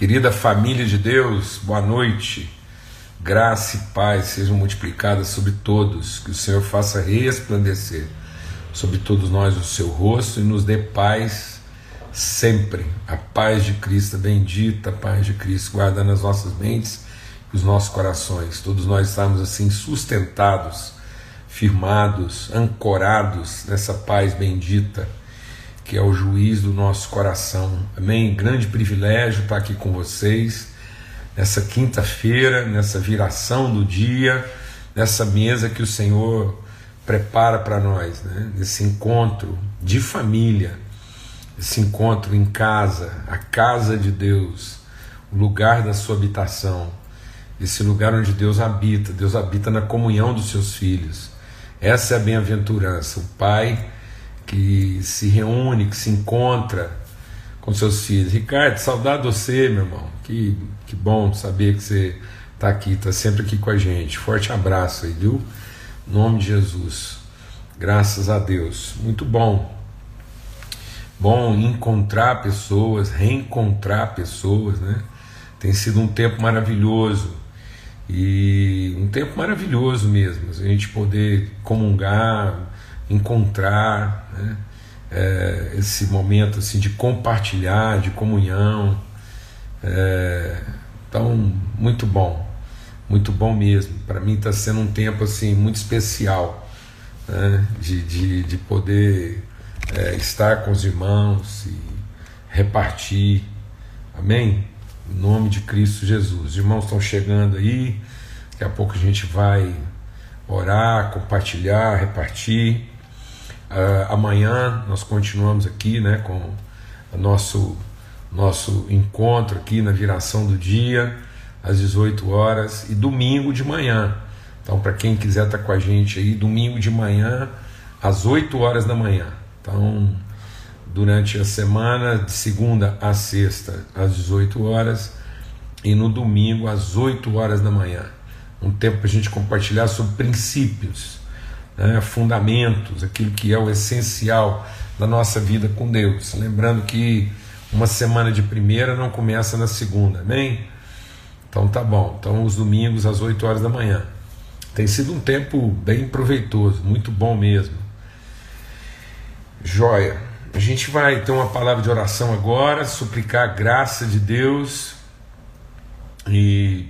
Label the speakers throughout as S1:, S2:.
S1: Querida família de Deus, boa noite. Graça e paz sejam multiplicadas sobre todos, que o Senhor faça resplandecer sobre todos nós o seu rosto e nos dê paz sempre. A paz de Cristo, a bendita paz de Cristo, guarda nas nossas mentes e os nossos corações. Todos nós estamos assim sustentados, firmados, ancorados nessa paz bendita que é o juiz do nosso coração. Amém? Grande privilégio estar aqui com vocês nessa quinta-feira, nessa viração do dia, nessa mesa que o Senhor prepara para nós, né? nesse encontro de família, esse encontro em casa, a casa de Deus, o lugar da sua habitação, esse lugar onde Deus habita, Deus habita na comunhão dos seus filhos. Essa é a bem-aventurança. O Pai que se reúne, que se encontra com seus filhos. Ricardo, saudade de você, meu irmão. Que, que bom saber que você está aqui, está sempre aqui com a gente. Forte abraço aí, viu? Em nome de Jesus. Graças a Deus. Muito bom. Bom encontrar pessoas, reencontrar pessoas, né? Tem sido um tempo maravilhoso. E um tempo maravilhoso mesmo, a gente poder comungar, encontrar né? é, esse momento assim de compartilhar, de comunhão. É, então, muito bom, muito bom mesmo. Para mim está sendo um tempo assim muito especial né? de, de, de poder é, estar com os irmãos e repartir. Amém? Em nome de Cristo Jesus. Os irmãos estão chegando aí, daqui a pouco a gente vai orar, compartilhar, repartir. Uh, amanhã nós continuamos aqui né, com o nosso, nosso encontro aqui na viração do dia, às 18 horas, e domingo de manhã. Então, para quem quiser estar tá com a gente aí, domingo de manhã, às 8 horas da manhã. Então, durante a semana, de segunda a sexta, às 18 horas, e no domingo, às 8 horas da manhã. Um tempo para a gente compartilhar sobre princípios né, fundamentos, aquilo que é o essencial da nossa vida com Deus. Lembrando que uma semana de primeira não começa na segunda, amém? Então tá bom. Então os domingos às 8 horas da manhã. Tem sido um tempo bem proveitoso, muito bom mesmo. Joia. A gente vai ter uma palavra de oração agora, suplicar a graça de Deus e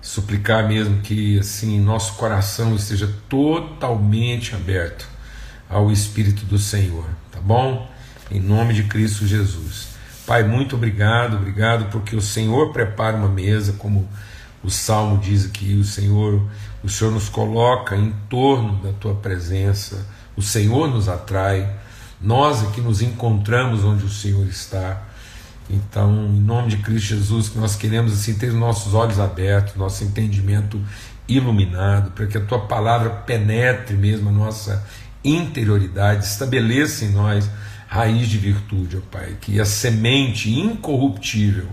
S1: suplicar mesmo que assim nosso coração esteja totalmente aberto ao Espírito do Senhor, tá bom? Em nome de Cristo Jesus. Pai, muito obrigado, obrigado porque o Senhor prepara uma mesa, como o Salmo diz aqui, o Senhor, o Senhor nos coloca em torno da tua presença, o Senhor nos atrai, nós é que nos encontramos onde o Senhor está. Então, em nome de Cristo Jesus, que nós queremos assim ter nossos olhos abertos, nosso entendimento iluminado, para que a tua palavra penetre mesmo a nossa interioridade, estabeleça em nós raiz de virtude, ó Pai, que a semente incorruptível,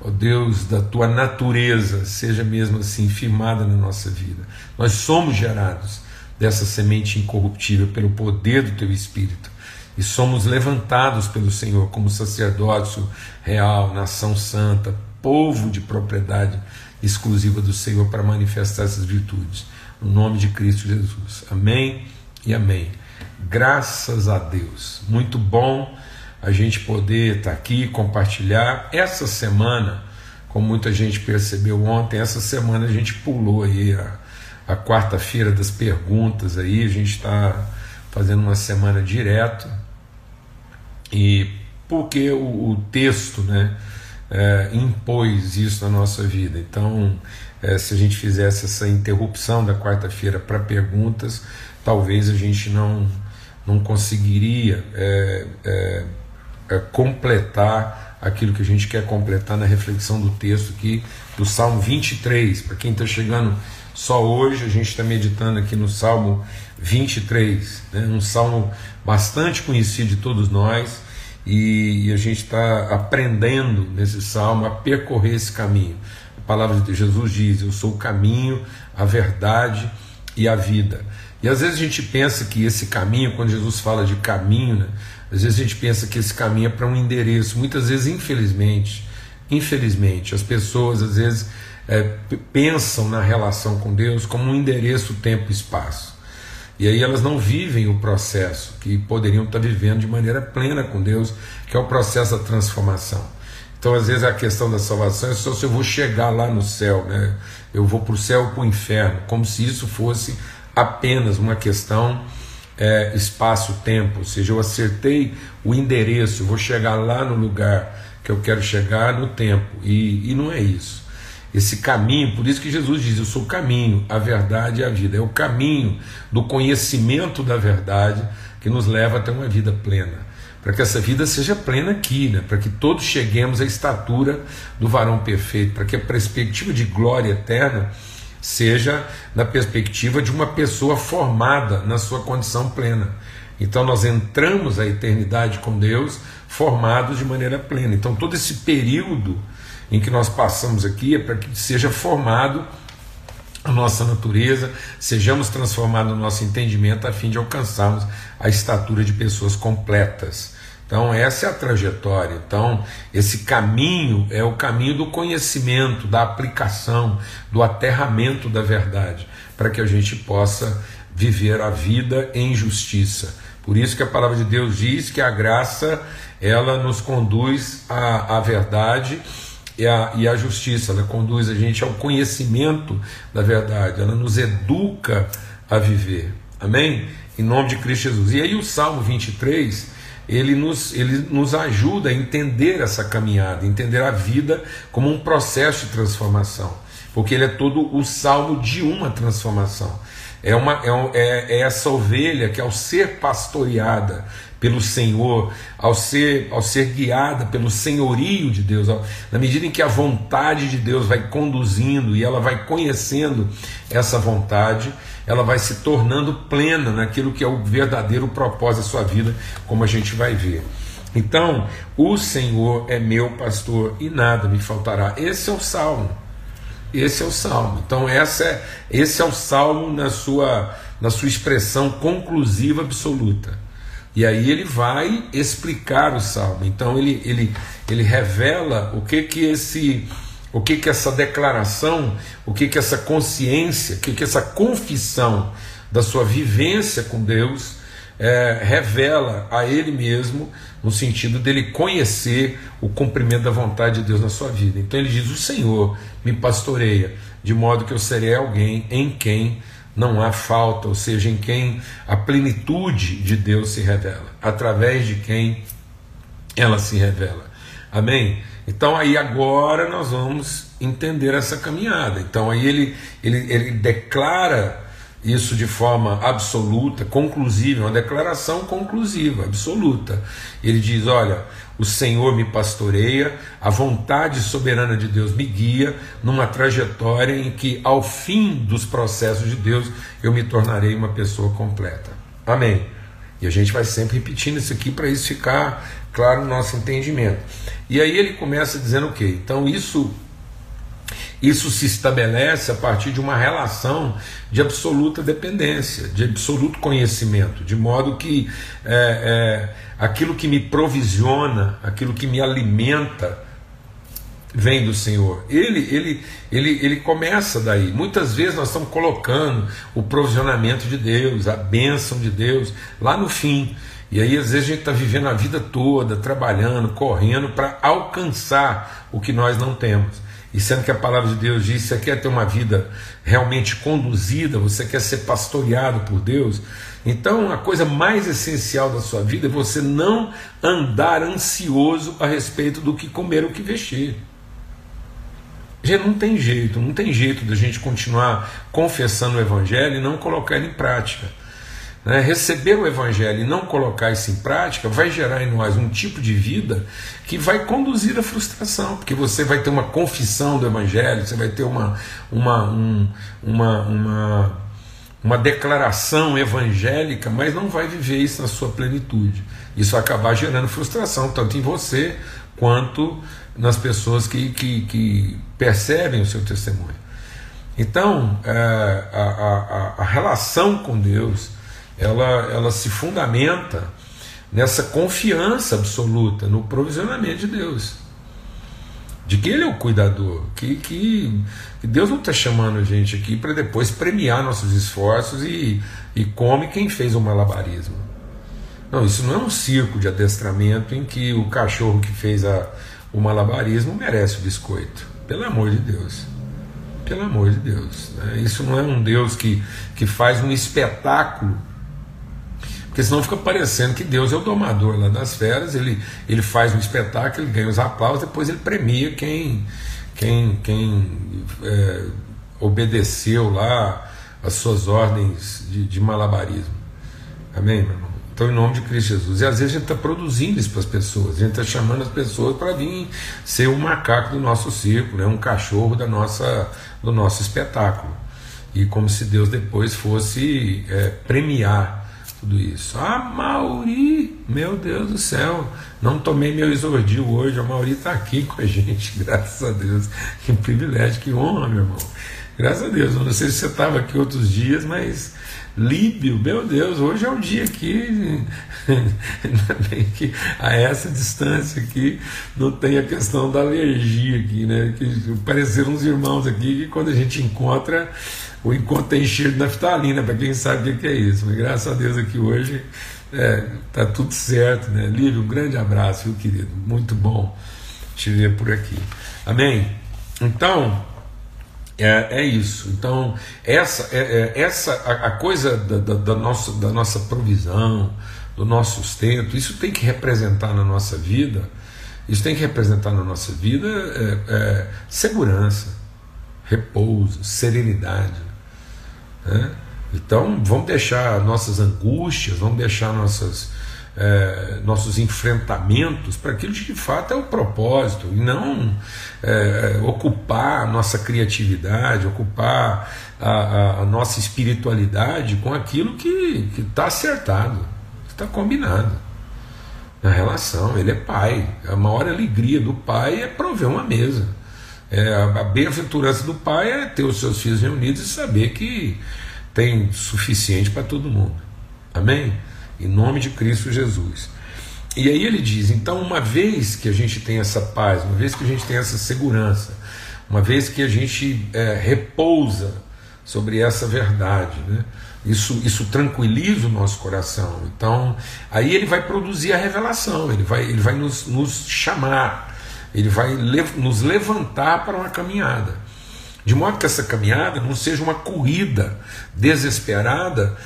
S1: ó Deus, da tua natureza seja mesmo assim firmada na nossa vida. Nós somos gerados dessa semente incorruptível pelo poder do teu Espírito e somos levantados pelo Senhor como sacerdócio real, nação santa, povo de propriedade exclusiva do Senhor para manifestar essas virtudes. No nome de Cristo Jesus. Amém e amém. Graças a Deus. Muito bom a gente poder estar aqui compartilhar essa semana, como muita gente percebeu ontem, essa semana a gente pulou aí a, a quarta-feira das perguntas aí, a gente está fazendo uma semana direto e porque o, o texto né, é, impôs isso na nossa vida. Então, é, se a gente fizesse essa interrupção da quarta-feira para perguntas, talvez a gente não, não conseguiria é, é, é, completar aquilo que a gente quer completar na reflexão do texto aqui do Salmo 23. Para quem está chegando só hoje, a gente está meditando aqui no Salmo 23, né, um salmo bastante conhecido de todos nós, e, a gente está aprendendo nesse salmo a percorrer esse caminho. A palavra de Jesus diz: Eu sou o caminho, a verdade e a vida. E às vezes a gente pensa que esse caminho, quando Jesus fala de caminho, né, às vezes a gente pensa que esse caminho é para um endereço. Muitas vezes, infelizmente, Infelizmente, as pessoas às vezes é, pensam na relação com Deus como um endereço tempo e espaço. E aí elas não vivem o processo que poderiam estar vivendo de maneira plena com Deus, que é o processo da transformação. Então, às vezes, a questão da salvação é só se eu vou chegar lá no céu, né? eu vou para o céu ou para o inferno, como se isso fosse apenas uma questão é, espaço-tempo, ou seja, eu acertei o endereço, eu vou chegar lá no lugar que eu quero chegar no tempo, e, e não é isso. Esse caminho, por isso que Jesus diz: Eu sou o caminho, a verdade e a vida. É o caminho do conhecimento da verdade que nos leva até uma vida plena. Para que essa vida seja plena aqui, né? para que todos cheguemos à estatura do varão perfeito, para que a perspectiva de glória eterna seja na perspectiva de uma pessoa formada na sua condição plena. Então nós entramos a eternidade com Deus formados de maneira plena. Então todo esse período em que nós passamos aqui é para que seja formado a nossa natureza, sejamos transformados no nosso entendimento a fim de alcançarmos a estatura de pessoas completas. Então, essa é a trajetória. Então, esse caminho é o caminho do conhecimento, da aplicação, do aterramento da verdade, para que a gente possa viver a vida em justiça. Por isso que a palavra de Deus diz que a graça ela nos conduz à, à verdade e à, e à justiça, ela conduz a gente ao conhecimento da verdade, ela nos educa a viver. Amém? Em nome de Cristo Jesus. E aí o Salmo 23 ele nos, ele nos ajuda a entender essa caminhada, entender a vida como um processo de transformação, porque ele é todo o salmo de uma transformação. É, uma, é, é, é essa ovelha que, ao ser pastoreada pelo Senhor, ao ser, ao ser guiada pelo senhorio de Deus, na medida em que a vontade de Deus vai conduzindo e ela vai conhecendo essa vontade, ela vai se tornando plena naquilo que é o verdadeiro propósito da sua vida, como a gente vai ver. Então, o Senhor é meu pastor e nada me faltará. Esse é o salmo. Esse é o salmo. Então, essa é, esse é o salmo na sua, na sua expressão conclusiva absoluta. E aí ele vai explicar o salmo. Então, ele, ele, ele revela o que que esse o que que essa declaração, o que que essa consciência, o que que essa confissão da sua vivência com Deus é, revela a ele mesmo, no sentido dele conhecer o cumprimento da vontade de Deus na sua vida. Então ele diz: O Senhor me pastoreia, de modo que eu serei alguém em quem não há falta, ou seja, em quem a plenitude de Deus se revela, através de quem ela se revela. Amém? Então aí agora nós vamos entender essa caminhada. Então aí ele, ele, ele declara isso de forma absoluta, conclusiva, uma declaração conclusiva, absoluta. Ele diz: Olha, o Senhor me pastoreia, a vontade soberana de Deus me guia numa trajetória em que, ao fim dos processos de Deus, eu me tornarei uma pessoa completa. Amém. E a gente vai sempre repetindo isso aqui para isso ficar claro no nosso entendimento. E aí ele começa dizendo o quê? Então isso isso se estabelece a partir de uma relação de absoluta dependência, de absoluto conhecimento, de modo que é, é, aquilo que me provisiona, aquilo que me alimenta, vem do Senhor. Ele, ele, ele, ele começa daí. Muitas vezes nós estamos colocando o provisionamento de Deus, a bênção de Deus, lá no fim. E aí, às vezes, a gente está vivendo a vida toda, trabalhando, correndo para alcançar o que nós não temos. E sendo que a palavra de Deus diz: você quer ter uma vida realmente conduzida, você quer ser pastoreado por Deus, então a coisa mais essencial da sua vida é você não andar ansioso a respeito do que comer ou que vestir. Gente, não tem jeito, não tem jeito da gente continuar confessando o Evangelho e não colocar ele em prática. Né? Receber o Evangelho e não colocar isso em prática vai gerar em nós um tipo de vida que vai conduzir à frustração, porque você vai ter uma confissão do Evangelho, você vai ter uma, uma, um, uma, uma, uma declaração evangélica, mas não vai viver isso na sua plenitude. Isso vai acabar gerando frustração, tanto em você quanto nas pessoas que, que, que percebem o seu testemunho. Então, é, a, a, a relação com Deus ela, ela se fundamenta nessa confiança absoluta no provisionamento de Deus. de que Ele é o cuidador, que, que, que Deus não está chamando a gente aqui para depois premiar nossos esforços e, e come quem fez o malabarismo. Não, isso não é um circo de adestramento em que o cachorro que fez a, o malabarismo merece o biscoito. Pelo amor de Deus. Pelo amor de Deus. Né? Isso não é um Deus que, que faz um espetáculo porque senão fica parecendo que Deus é o domador lá das feras, ele, ele faz um espetáculo, ele ganha os aplausos, depois ele premia quem, quem, quem é, obedeceu lá as suas ordens de, de malabarismo. Amém, meu irmão? Então, em nome de Cristo Jesus. E às vezes a gente está produzindo isso para as pessoas, a gente está chamando as pessoas para vir ser um macaco do nosso circo, né? um cachorro da nossa, do nosso espetáculo. E como se Deus depois fosse é, premiar tudo isso. Ah, Mauri, meu Deus do céu, não tomei meu exordio hoje. A Mauri está aqui com a gente, graças a Deus. Que privilégio, que honra, meu irmão. Graças a Deus. Eu não sei se você estava aqui outros dias, mas Líbio, meu Deus, hoje é um dia que, que a essa distância aqui não tem a questão da alergia aqui, né? Que pareceram uns irmãos aqui que quando a gente encontra o encontro tem cheiro de naftalina, para quem sabe o que é isso. Mas graças a Deus aqui hoje é, tá tudo certo, né? Lívio, um grande abraço, viu, querido? Muito bom te ver por aqui. Amém? Então, é, é isso. Então, essa, é, é essa a, a, coisa da, da, da, nossa, da nossa provisão, do nosso sustento, isso tem que representar na nossa vida, isso tem que representar na nossa vida é, é segurança, repouso, serenidade. Né? Então, vamos deixar nossas angústias, vamos deixar nossas, é, nossos enfrentamentos para aquilo que de fato é o propósito, e não é, ocupar a nossa criatividade, ocupar a, a, a nossa espiritualidade com aquilo que está acertado, está combinado na relação. Ele é pai, a maior alegria do pai é prover uma mesa. É, a bem-aventurança do pai é ter os seus filhos reunidos e saber que tem suficiente para todo mundo. Amém? Em nome de Cristo Jesus. E aí ele diz: então, uma vez que a gente tem essa paz, uma vez que a gente tem essa segurança, uma vez que a gente é, repousa sobre essa verdade, né? isso, isso tranquiliza o nosso coração. Então, aí ele vai produzir a revelação, ele vai, ele vai nos, nos chamar ele vai nos levantar para uma caminhada. De modo que essa caminhada não seja uma corrida desesperada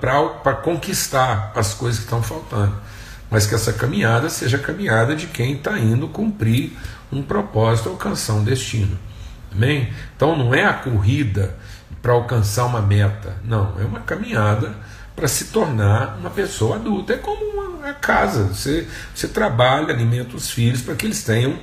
S1: para conquistar as coisas que estão faltando, mas que essa caminhada seja a caminhada de quem está indo cumprir um propósito, alcançar um destino. Amém? Então não é a corrida para alcançar uma meta, não, é uma caminhada para se tornar uma pessoa adulta. É como uma, casa, você, você trabalha, alimenta os filhos para que eles tenham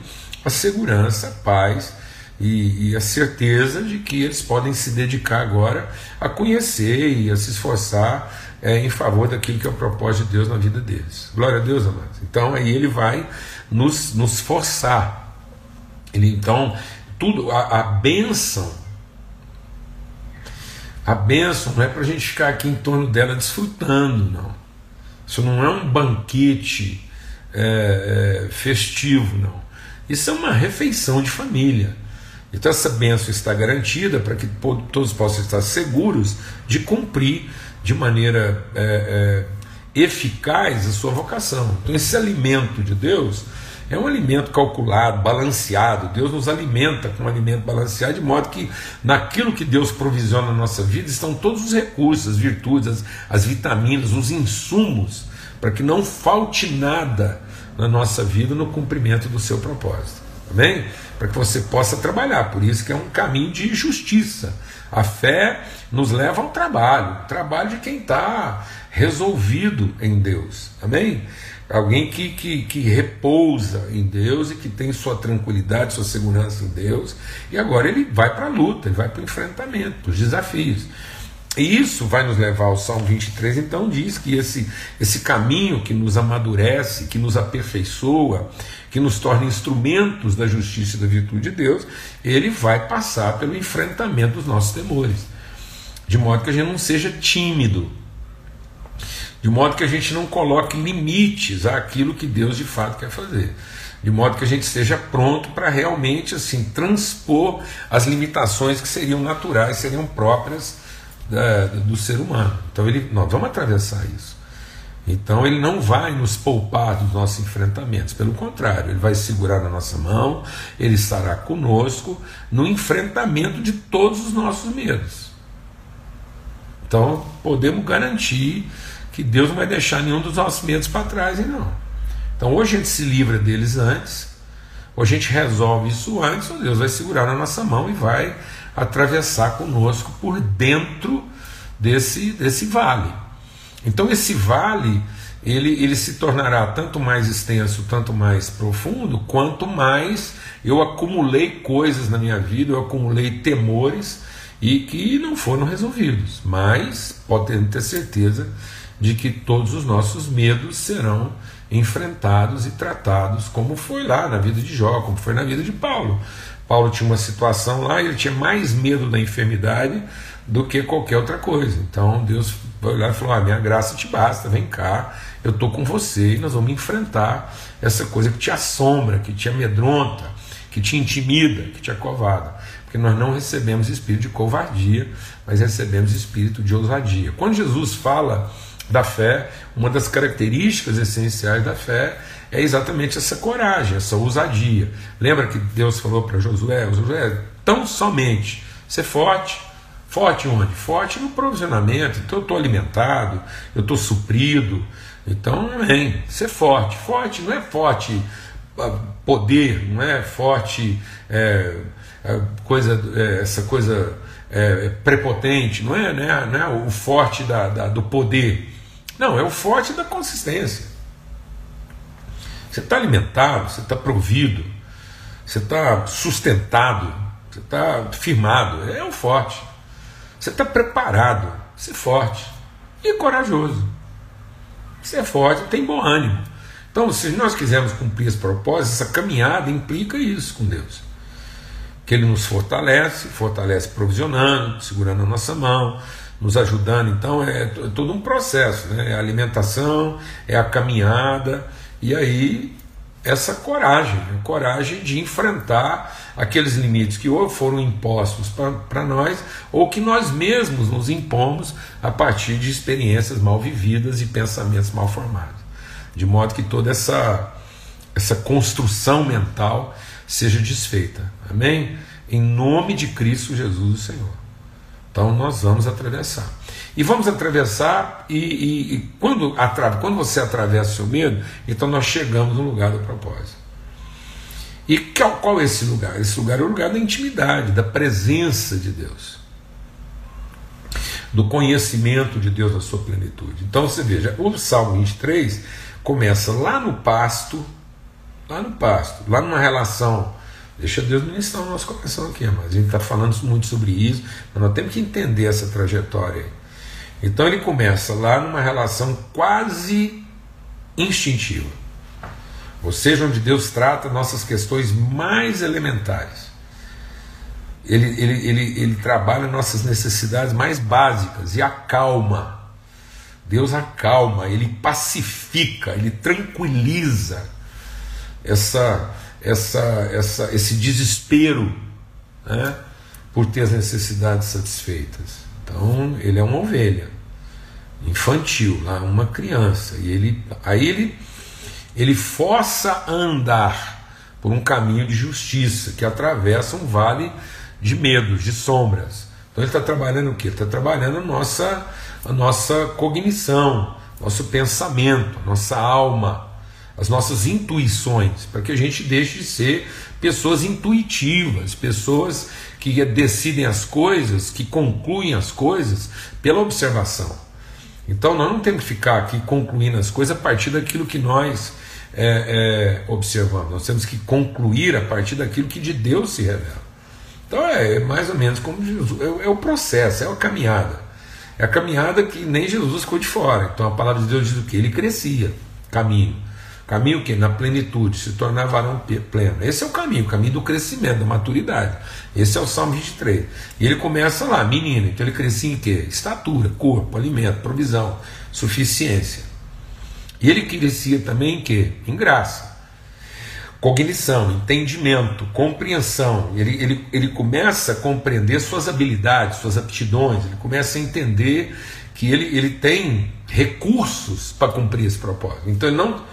S1: a segurança, a paz e, e, a certeza de que eles podem se dedicar agora a conhecer e a se esforçar é, em favor daquilo que é o propósito de Deus na vida deles. Glória a Deus, amados. Então aí ele vai nos, nos forçar. Ele, então, tudo, a, a bênção a bênção não é para a gente ficar aqui em torno dela desfrutando, não. Isso não é um banquete é, é, festivo, não. Isso é uma refeição de família. Então essa bênção está garantida para que todos possam estar seguros de cumprir de maneira é, é, eficaz a sua vocação. Então esse alimento de Deus é um alimento calculado, balanceado. Deus nos alimenta com um alimento balanceado, de modo que naquilo que Deus provisiona na nossa vida estão todos os recursos, as virtudes, as, as vitaminas, os insumos, para que não falte nada na nossa vida no cumprimento do seu propósito. Amém? Para que você possa trabalhar. Por isso que é um caminho de justiça. A fé nos leva ao trabalho, trabalho de quem está resolvido em Deus. Amém? Alguém que, que, que repousa em Deus e que tem sua tranquilidade, sua segurança em Deus, e agora ele vai para a luta, ele vai para o enfrentamento, para os desafios. E isso vai nos levar ao Salmo 23, então diz que esse, esse caminho que nos amadurece, que nos aperfeiçoa, que nos torna instrumentos da justiça e da virtude de Deus, ele vai passar pelo enfrentamento dos nossos temores. De modo que a gente não seja tímido, de modo que a gente não coloque limites àquilo que Deus de fato quer fazer. de modo que a gente esteja pronto para realmente assim transpor as limitações que seriam naturais, seriam próprias da, do ser humano. Então ele, nós vamos atravessar isso. Então ele não vai nos poupar dos nossos enfrentamentos, pelo contrário, ele vai segurar na nossa mão, ele estará conosco no enfrentamento de todos os nossos medos. Então podemos garantir que Deus não vai deixar nenhum dos nossos medos para trás, e não. Então, ou a gente se livra deles antes, ou a gente resolve isso antes, ou Deus vai segurar na nossa mão e vai atravessar conosco por dentro desse, desse vale. Então, esse vale ele, ele se tornará tanto mais extenso, tanto mais profundo, quanto mais eu acumulei coisas na minha vida, eu acumulei temores e que não foram resolvidos. Mas pode ter certeza de que todos os nossos medos serão enfrentados e tratados, como foi lá na vida de Jó, como foi na vida de Paulo. Paulo tinha uma situação lá ele tinha mais medo da enfermidade do que qualquer outra coisa. Então Deus foi lá e falou: ah, minha graça te basta, vem cá, eu estou com você e nós vamos enfrentar essa coisa que te assombra, que te amedronta, que te intimida, que te acovarda. Porque nós não recebemos espírito de covardia, mas recebemos espírito de ousadia. Quando Jesus fala da fé, uma das características essenciais da fé é exatamente essa coragem, essa ousadia. Lembra que Deus falou para Josué: Josué, tão somente ser forte. Forte onde? Forte no provisionamento. Então eu estou alimentado, eu estou suprido. Então, amém. Ser forte. Forte não é forte ah, poder, não é forte é, é, coisa, é, essa coisa é, prepotente, não é, não é, não é o forte da, da, do poder. Não, é o forte da consistência. Você está alimentado, você está provido, você está sustentado, você está firmado. É o forte. Você está preparado, você é forte e corajoso. Você é forte, tem bom ânimo. Então, se nós quisermos cumprir esse propósito, essa caminhada implica isso com Deus. Que Ele nos fortalece, fortalece provisionando, segurando a nossa mão, nos ajudando. Então é, é todo um processo, né? é a alimentação, é a caminhada, e aí essa coragem, a coragem de enfrentar aqueles limites que ou foram impostos para nós, ou que nós mesmos nos impomos a partir de experiências mal vividas e pensamentos mal formados. De modo que toda essa, essa construção mental seja desfeita. Amém? Em nome de Cristo Jesus, o Senhor. Então nós vamos atravessar. E vamos atravessar, e, e, e quando, quando você atravessa o seu medo, então nós chegamos no lugar do propósito. E qual, qual é esse lugar? Esse lugar é o lugar da intimidade, da presença de Deus, do conhecimento de Deus na sua plenitude. Então você veja, o Salmo 23 começa lá no pasto, lá no pasto, lá numa relação Deixa Deus ministrar o nosso coração aqui, mas a gente está falando muito sobre isso, mas nós temos que entender essa trajetória. Então ele começa lá numa relação quase instintiva, ou seja, onde Deus trata nossas questões mais elementares. Ele, ele, ele, ele trabalha nossas necessidades mais básicas e acalma. Deus acalma, ele pacifica, ele tranquiliza essa essa, essa, esse desespero né, por ter as necessidades satisfeitas. Então, ele é uma ovelha infantil, uma criança, e ele, aí ele, ele força a andar por um caminho de justiça que atravessa um vale de medos, de sombras. Então ele está trabalhando o quê? Está trabalhando a nossa, a nossa cognição, nosso pensamento, nossa alma as nossas intuições, para que a gente deixe de ser pessoas intuitivas, pessoas que decidem as coisas, que concluem as coisas pela observação. Então nós não temos que ficar aqui concluindo as coisas a partir daquilo que nós é, é, observamos, nós temos que concluir a partir daquilo que de Deus se revela. Então é mais ou menos como Jesus, é, é o processo, é a caminhada. É a caminhada que nem Jesus ficou de fora. Então a palavra de Deus diz o que? Ele crescia, caminho. Caminho que na plenitude, se tornar varão pleno. Esse é o caminho, o caminho do crescimento, da maturidade. Esse é o Salmo 23. E ele começa lá, menino, então ele crescia em quê? Estatura, corpo, alimento, provisão, suficiência. E ele crescia também em quê? Em graça. cognição, entendimento, compreensão. Ele, ele, ele começa a compreender suas habilidades, suas aptidões, ele começa a entender que ele, ele tem recursos para cumprir esse propósito. Então ele não.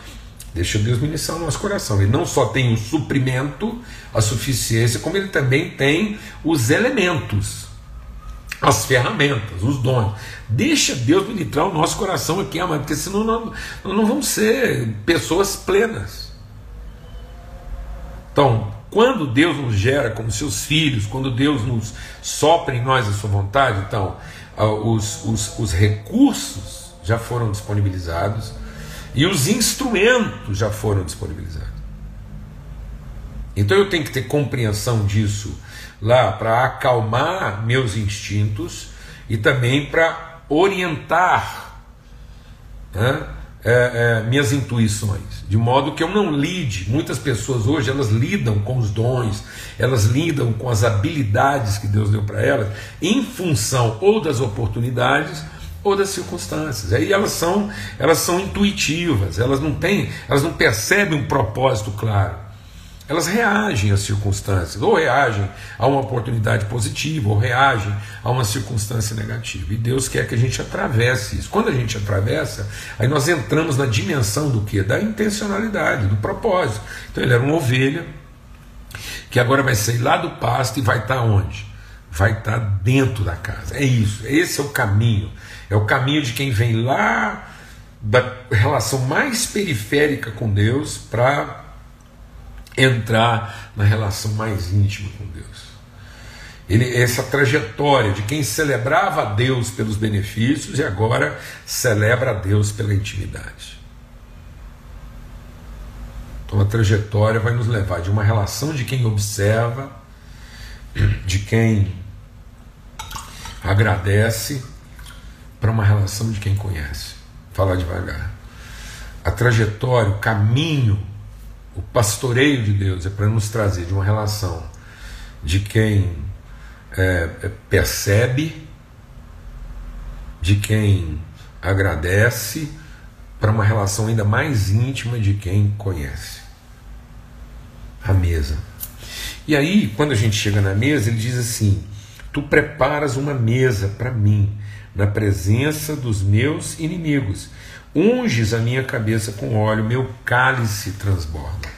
S1: Deixa Deus ministrar o nosso coração. Ele não só tem o suprimento, a suficiência, como ele também tem os elementos, as ferramentas, os dons. Deixa Deus ministrar o nosso coração aqui, amado, porque senão nós não vamos ser pessoas plenas. Então, quando Deus nos gera como seus filhos, quando Deus nos sopra em nós a sua vontade, então, ah, os, os, os recursos já foram disponibilizados e os instrumentos já foram disponibilizados. Então eu tenho que ter compreensão disso lá para acalmar meus instintos e também para orientar. Né? é, é, minhas intuições, de modo que eu não lide. Muitas pessoas hoje elas lidam com os dons, elas lidam com as habilidades que Deus deu para elas, em função ou das oportunidades ou das circunstâncias. Aí elas são elas são intuitivas, elas não têm, elas não percebem um propósito claro elas reagem às circunstâncias, ou reagem a uma oportunidade positiva, ou reagem a uma circunstância negativa. E Deus quer que a gente atravesse isso. Quando a gente atravessa, aí nós entramos na dimensão do que? Da intencionalidade, do propósito. Então ele era uma ovelha que agora vai sair lá do pasto e vai estar onde? Vai estar dentro da casa. É isso, esse é o caminho. É o caminho de quem vem lá da relação mais periférica com Deus para entrar na relação mais íntima com Deus. Ele, essa trajetória de quem celebrava a Deus pelos benefícios e agora celebra a Deus pela intimidade. Então a trajetória vai nos levar de uma relação de quem observa, de quem agradece, para uma relação de quem conhece. Falar devagar. A trajetória, o caminho o pastoreio de Deus é para nos trazer de uma relação de quem é, é, percebe, de quem agradece, para uma relação ainda mais íntima de quem conhece. A mesa. E aí, quando a gente chega na mesa, ele diz assim: Tu preparas uma mesa para mim, na presença dos meus inimigos. Unges a minha cabeça com óleo, meu cálice transborda.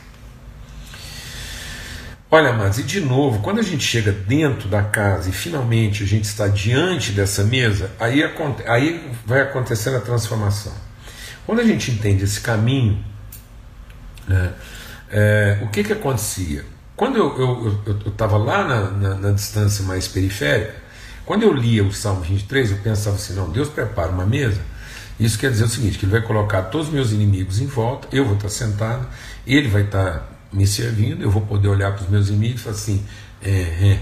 S1: Olha, amados, e de novo, quando a gente chega dentro da casa e finalmente a gente está diante dessa mesa, aí, aí vai acontecendo a transformação. Quando a gente entende esse caminho, né, é, o que, que acontecia? Quando eu estava lá na, na, na distância mais periférica, quando eu lia o Salmo 23, eu pensava assim: não, Deus prepara uma mesa isso quer dizer o seguinte: que ele vai colocar todos os meus inimigos em volta, eu vou estar sentado, ele vai estar me servindo, eu vou poder olhar para os meus inimigos e falar assim: é, é,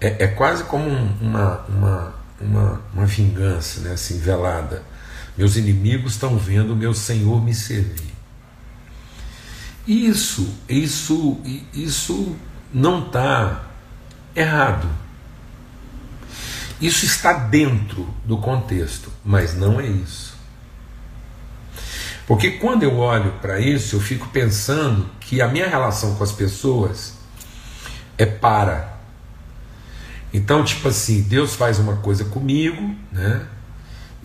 S1: é, é quase como uma, uma, uma, uma vingança né, assim, velada. Meus inimigos estão vendo o meu Senhor me servir. Isso, isso, isso não está errado. Isso está dentro do contexto, mas não é isso. Porque quando eu olho para isso, eu fico pensando que a minha relação com as pessoas é para. Então, tipo assim, Deus faz uma coisa comigo, né?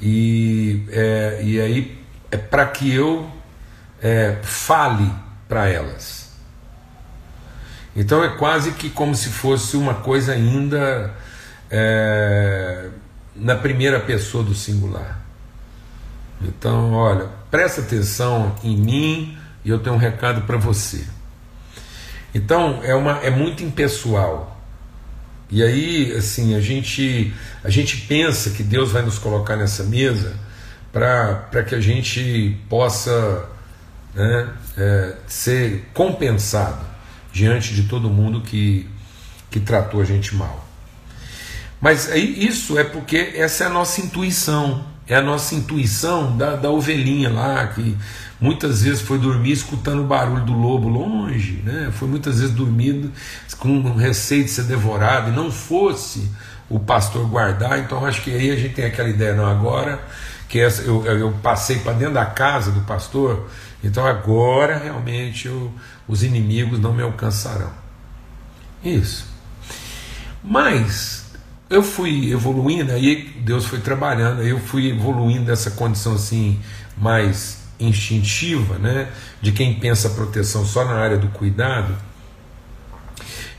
S1: E, é, e aí é para que eu é, fale para elas. Então é quase que como se fosse uma coisa ainda é, na primeira pessoa do singular. Então, olha, presta atenção em mim e eu tenho um recado para você. Então, é, uma, é muito impessoal. E aí, assim, a gente, a gente pensa que Deus vai nos colocar nessa mesa para que a gente possa né, é, ser compensado diante de todo mundo que, que tratou a gente mal. Mas isso é porque essa é a nossa intuição, é a nossa intuição da, da ovelhinha lá, que muitas vezes foi dormir escutando o barulho do lobo longe, né? foi muitas vezes dormindo com receio de ser devorado, e não fosse o pastor guardar, então acho que aí a gente tem aquela ideia, não, agora que essa, eu, eu passei para dentro da casa do pastor, Então agora realmente eu, os inimigos não me alcançarão. Isso. Mas eu fui evoluindo, aí Deus foi trabalhando, eu fui evoluindo nessa condição assim mais instintiva, né, de quem pensa proteção só na área do cuidado.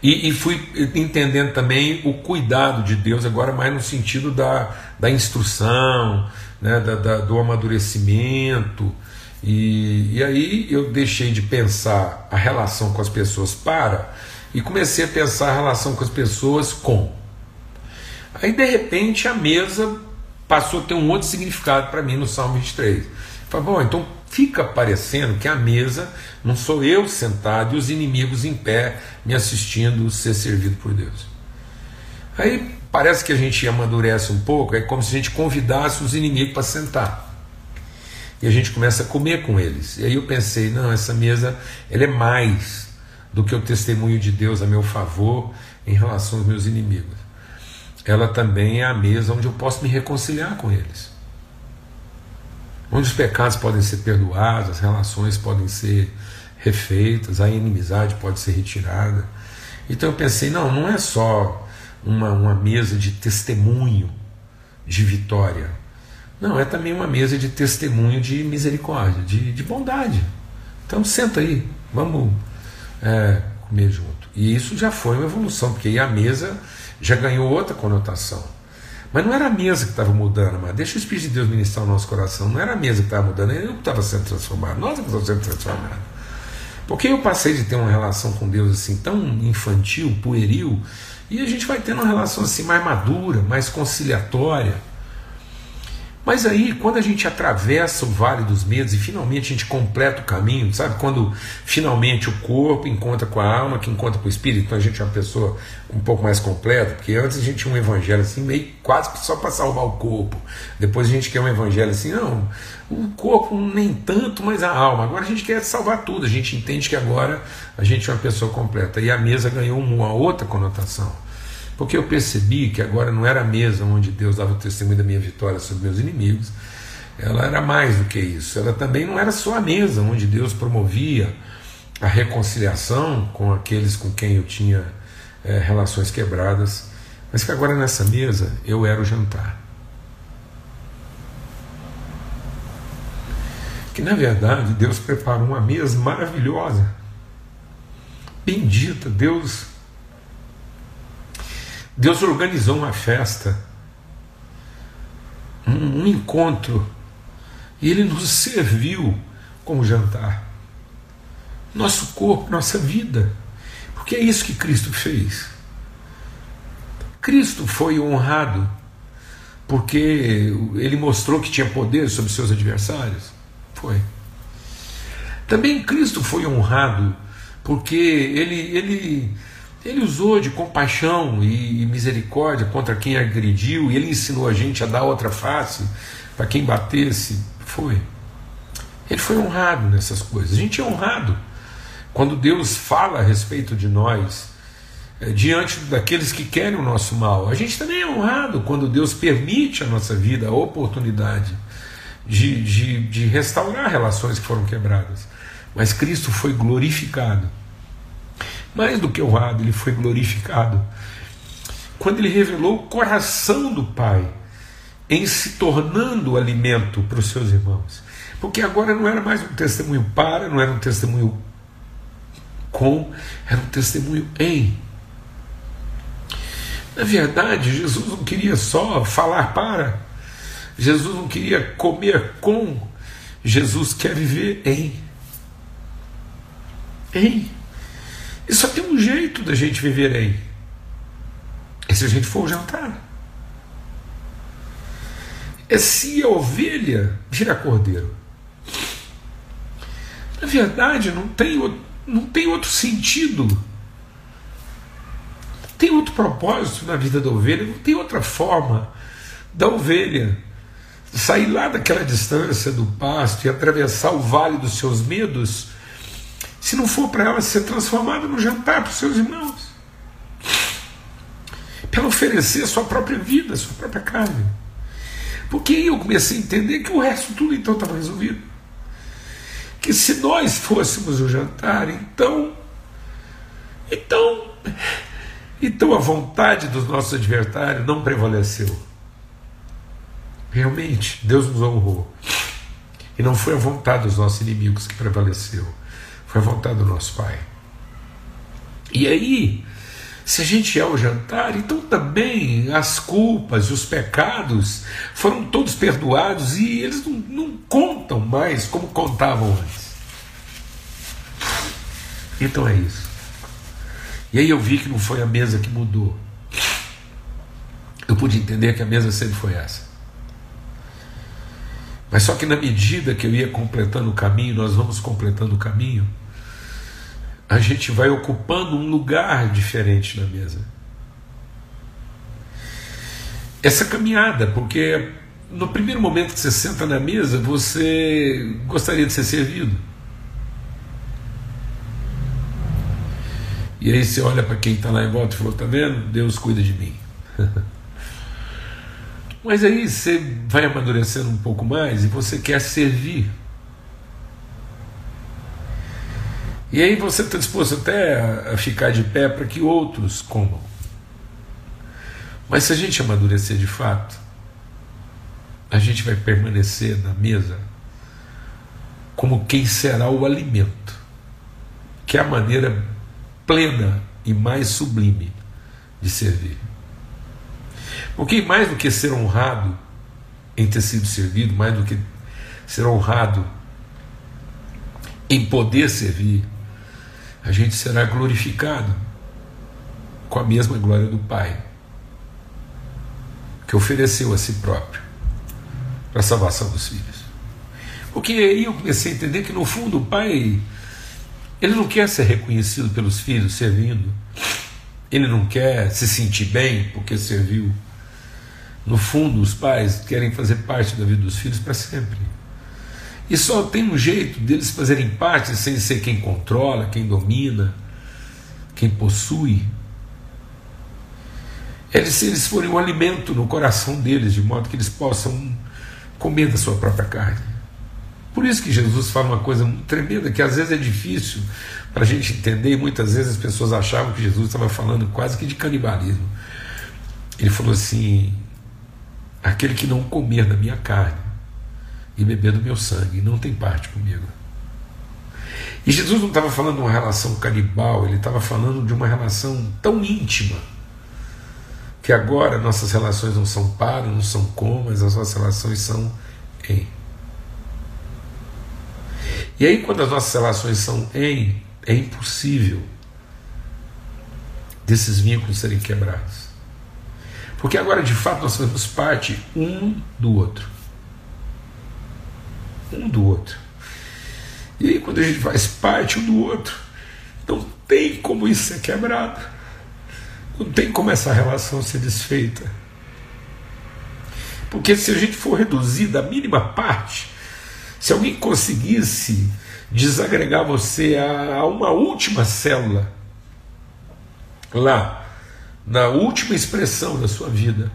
S1: E, e, fui entendendo também o cuidado de Deus, agora mais no sentido da, da instrução, né, da, da, do amadurecimento. E, e aí eu deixei de pensar a relação com as pessoas para e comecei a pensar a relação com as pessoas com. Aí de repente a mesa passou a ter um outro significado para mim no Salmo 23. Falei, bom, então fica parecendo que a mesa não sou eu sentado e os inimigos em pé me assistindo ser servido por Deus. Aí parece que a gente amadurece um pouco, é como se a gente convidasse os inimigos para sentar. E a gente começa a comer com eles. E aí eu pensei, não, essa mesa ela é mais do que o testemunho de Deus a meu favor em relação aos meus inimigos. Ela também é a mesa onde eu posso me reconciliar com eles onde os pecados podem ser perdoados, as relações podem ser refeitas, a inimizade pode ser retirada. Então eu pensei, não, não é só uma, uma mesa de testemunho de vitória. Não, é também uma mesa de testemunho de misericórdia, de, de bondade. Então senta aí, vamos é, comer junto. E isso já foi uma evolução, porque aí a mesa já ganhou outra conotação. Mas não era a mesa que estava mudando, mas deixa o Espírito de Deus ministrar o nosso coração. Não era a mesa que estava mudando, eu que estava sendo transformado, nós que estamos sendo transformados. Porque eu passei de ter uma relação com Deus assim tão infantil, pueril, e a gente vai tendo uma relação assim mais madura, mais conciliatória mas aí, quando a gente atravessa o vale dos medos e finalmente a gente completa o caminho, sabe? Quando finalmente o corpo encontra com a alma, que encontra com o espírito, então a gente é uma pessoa um pouco mais completa, porque antes a gente tinha um evangelho assim, meio quase só para salvar o corpo. Depois a gente quer um evangelho assim, não, o corpo nem tanto, mas a alma. Agora a gente quer salvar tudo, a gente entende que agora a gente é uma pessoa completa. E a mesa ganhou uma outra conotação. Porque eu percebi que agora não era a mesa onde Deus dava o testemunho da minha vitória sobre meus inimigos, ela era mais do que isso. Ela também não era só a mesa onde Deus promovia a reconciliação com aqueles com quem eu tinha é, relações quebradas, mas que agora nessa mesa eu era o jantar. Que na verdade Deus preparou uma mesa maravilhosa, bendita, Deus Deus organizou uma festa, um, um encontro, e Ele nos serviu como jantar. Nosso corpo, nossa vida. Porque é isso que Cristo fez. Cristo foi honrado porque ele mostrou que tinha poder sobre seus adversários? Foi. Também Cristo foi honrado porque ele, ele ele usou de compaixão e misericórdia contra quem agrediu, e ele ensinou a gente a dar outra face para quem batesse. Foi. Ele foi honrado nessas coisas. A gente é honrado quando Deus fala a respeito de nós é, diante daqueles que querem o nosso mal. A gente também é honrado quando Deus permite a nossa vida a oportunidade de, de, de restaurar relações que foram quebradas. Mas Cristo foi glorificado mais do que honrado, ele foi glorificado. Quando ele revelou o coração do Pai em se tornando alimento para os seus irmãos. Porque agora não era mais um testemunho para, não era um testemunho com, era um testemunho em. Na verdade, Jesus não queria só falar para, Jesus não queria comer com, Jesus quer viver em. Em. E só tem um jeito da gente viver aí. É se a gente for jantar. É se a ovelha vira cordeiro. Na verdade, não tem, não tem outro sentido. Não tem outro propósito na vida da ovelha, não tem outra forma da ovelha sair lá daquela distância do pasto e atravessar o vale dos seus medos se não for para ela ser transformada no jantar para os seus irmãos. Para oferecer a sua própria vida, a sua própria carne. Porque aí eu comecei a entender que o resto tudo então estava resolvido. que se nós fôssemos o jantar, então, então, então a vontade dos nossos adversários não prevaleceu. Realmente, Deus nos honrou. E não foi a vontade dos nossos inimigos que prevaleceu, foi a vontade do nosso Pai. E aí, se a gente é o jantar, então também as culpas e os pecados foram todos perdoados e eles não, não contam mais como contavam antes. Então é isso. E aí eu vi que não foi a mesa que mudou. Eu pude entender que a mesa sempre foi essa. Mas só que na medida que eu ia completando o caminho, nós vamos completando o caminho, a gente vai ocupando um lugar diferente na mesa. Essa caminhada, porque no primeiro momento que você senta na mesa, você gostaria de ser servido. E aí você olha para quem está lá em volta e falou: Tá vendo? Deus cuida de mim. Mas aí você vai amadurecendo um pouco mais e você quer servir. E aí você está disposto até a ficar de pé para que outros comam. Mas se a gente amadurecer de fato, a gente vai permanecer na mesa como quem será o alimento, que é a maneira plena e mais sublime de servir. Porque mais do que ser honrado em ter sido servido, mais do que ser honrado em poder servir, a gente será glorificado com a mesma glória do Pai, que ofereceu a si próprio para a salvação dos filhos. Porque aí eu comecei a entender que no fundo o Pai, ele não quer ser reconhecido pelos filhos servindo, ele não quer se sentir bem porque serviu no fundo, os pais querem fazer parte da vida dos filhos para sempre. E só tem um jeito deles fazerem parte sem ser quem controla, quem domina, quem possui. É se eles forem um alimento no coração deles, de modo que eles possam comer da sua própria carne. Por isso que Jesus fala uma coisa tremenda, que às vezes é difícil para a gente entender, e muitas vezes as pessoas achavam que Jesus estava falando quase que de canibalismo. Ele falou assim: Aquele que não comer da minha carne e beber do meu sangue não tem parte comigo. E Jesus não estava falando de uma relação canibal, ele estava falando de uma relação tão íntima que agora nossas relações não são para, não são com, mas as nossas relações são em. E aí, quando as nossas relações são em, é impossível desses vínculos serem quebrados. Porque agora de fato nós fazemos parte um do outro. Um do outro. E aí quando a gente faz parte um do outro, não tem como isso ser quebrado. Não tem como essa relação ser desfeita. Porque se a gente for reduzir da mínima parte, se alguém conseguisse desagregar você a uma última célula, lá na última expressão da sua vida,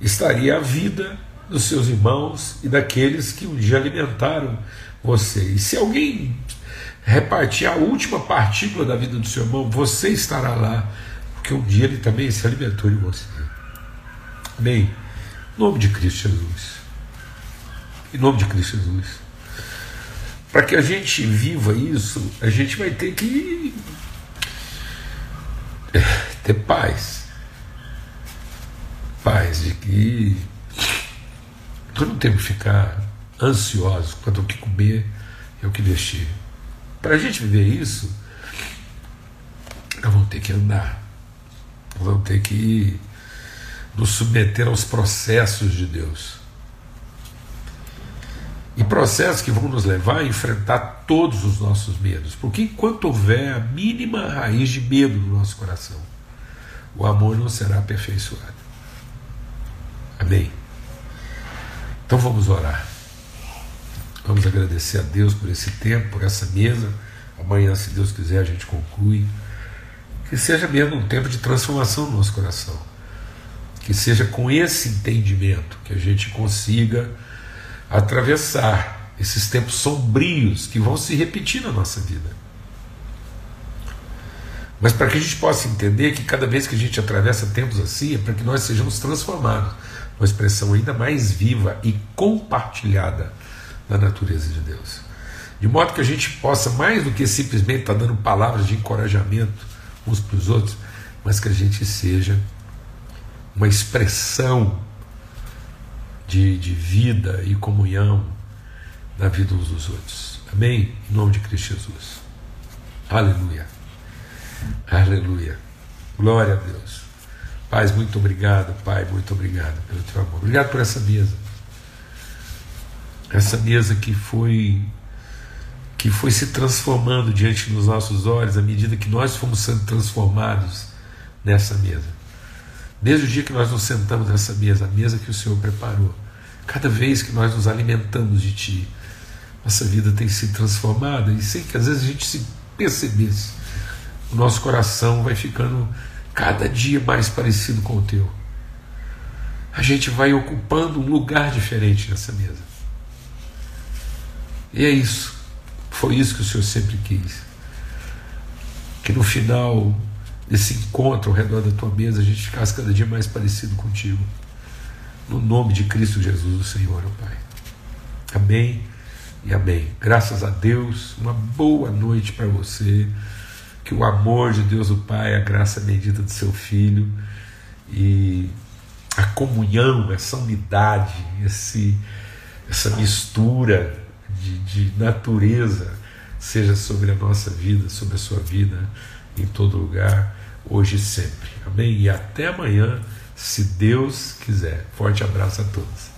S1: estaria a vida dos seus irmãos e daqueles que um dia alimentaram você. E se alguém repartir a última partícula da vida do seu irmão, você estará lá, porque um dia ele também se alimentou de você. Amém? Em nome de Cristo Jesus. Em nome de Cristo Jesus. Para que a gente viva isso, a gente vai ter que ter paz. Paz de que nós não temos que ficar ansiosos quanto ao que comer e ao que vestir. Para a gente viver isso, nós vamos ter que andar, nós vamos ter que nos submeter aos processos de Deus. E processos que vão nos levar a enfrentar todos os nossos medos. Porque enquanto houver a mínima raiz de medo no nosso coração, o amor não será aperfeiçoado. Amém? Então vamos orar. Vamos agradecer a Deus por esse tempo, por essa mesa. Amanhã, se Deus quiser, a gente conclui. Que seja mesmo um tempo de transformação no nosso coração. Que seja com esse entendimento que a gente consiga atravessar esses tempos sombrios que vão se repetir na nossa vida. Mas para que a gente possa entender que cada vez que a gente atravessa tempos assim, é para que nós sejamos transformados uma expressão ainda mais viva e compartilhada da natureza de Deus. De modo que a gente possa, mais do que simplesmente estar tá dando palavras de encorajamento uns para os outros, mas que a gente seja uma expressão de, de vida e comunhão na vida uns dos outros. Amém? Em nome de Cristo Jesus. Aleluia. Aleluia. Glória a Deus. Pai, muito obrigado, Pai, muito obrigado pelo teu amor. Obrigado por essa mesa. Essa mesa que foi que foi se transformando diante dos nossos olhos à medida que nós fomos sendo transformados nessa mesa. Desde o dia que nós nos sentamos nessa mesa, a mesa que o Senhor preparou, cada vez que nós nos alimentamos de Ti, nossa vida tem sido transformada e sem que às vezes a gente se percebesse, o nosso coração vai ficando cada dia mais parecido com o teu. A gente vai ocupando um lugar diferente nessa mesa. E é isso. Foi isso que o Senhor sempre quis. Que no final desse encontro ao redor da tua mesa a gente ficasse cada dia mais parecido contigo. No nome de Cristo Jesus, o Senhor, ó Pai. Amém e amém. Graças a Deus, uma boa noite para você que o amor de Deus o Pai, a graça bendita do seu Filho e a comunhão, essa unidade, esse, essa mistura de, de natureza seja sobre a nossa vida, sobre a sua vida, em todo lugar, hoje e sempre. Amém? E até amanhã, se Deus quiser. Forte abraço a todos.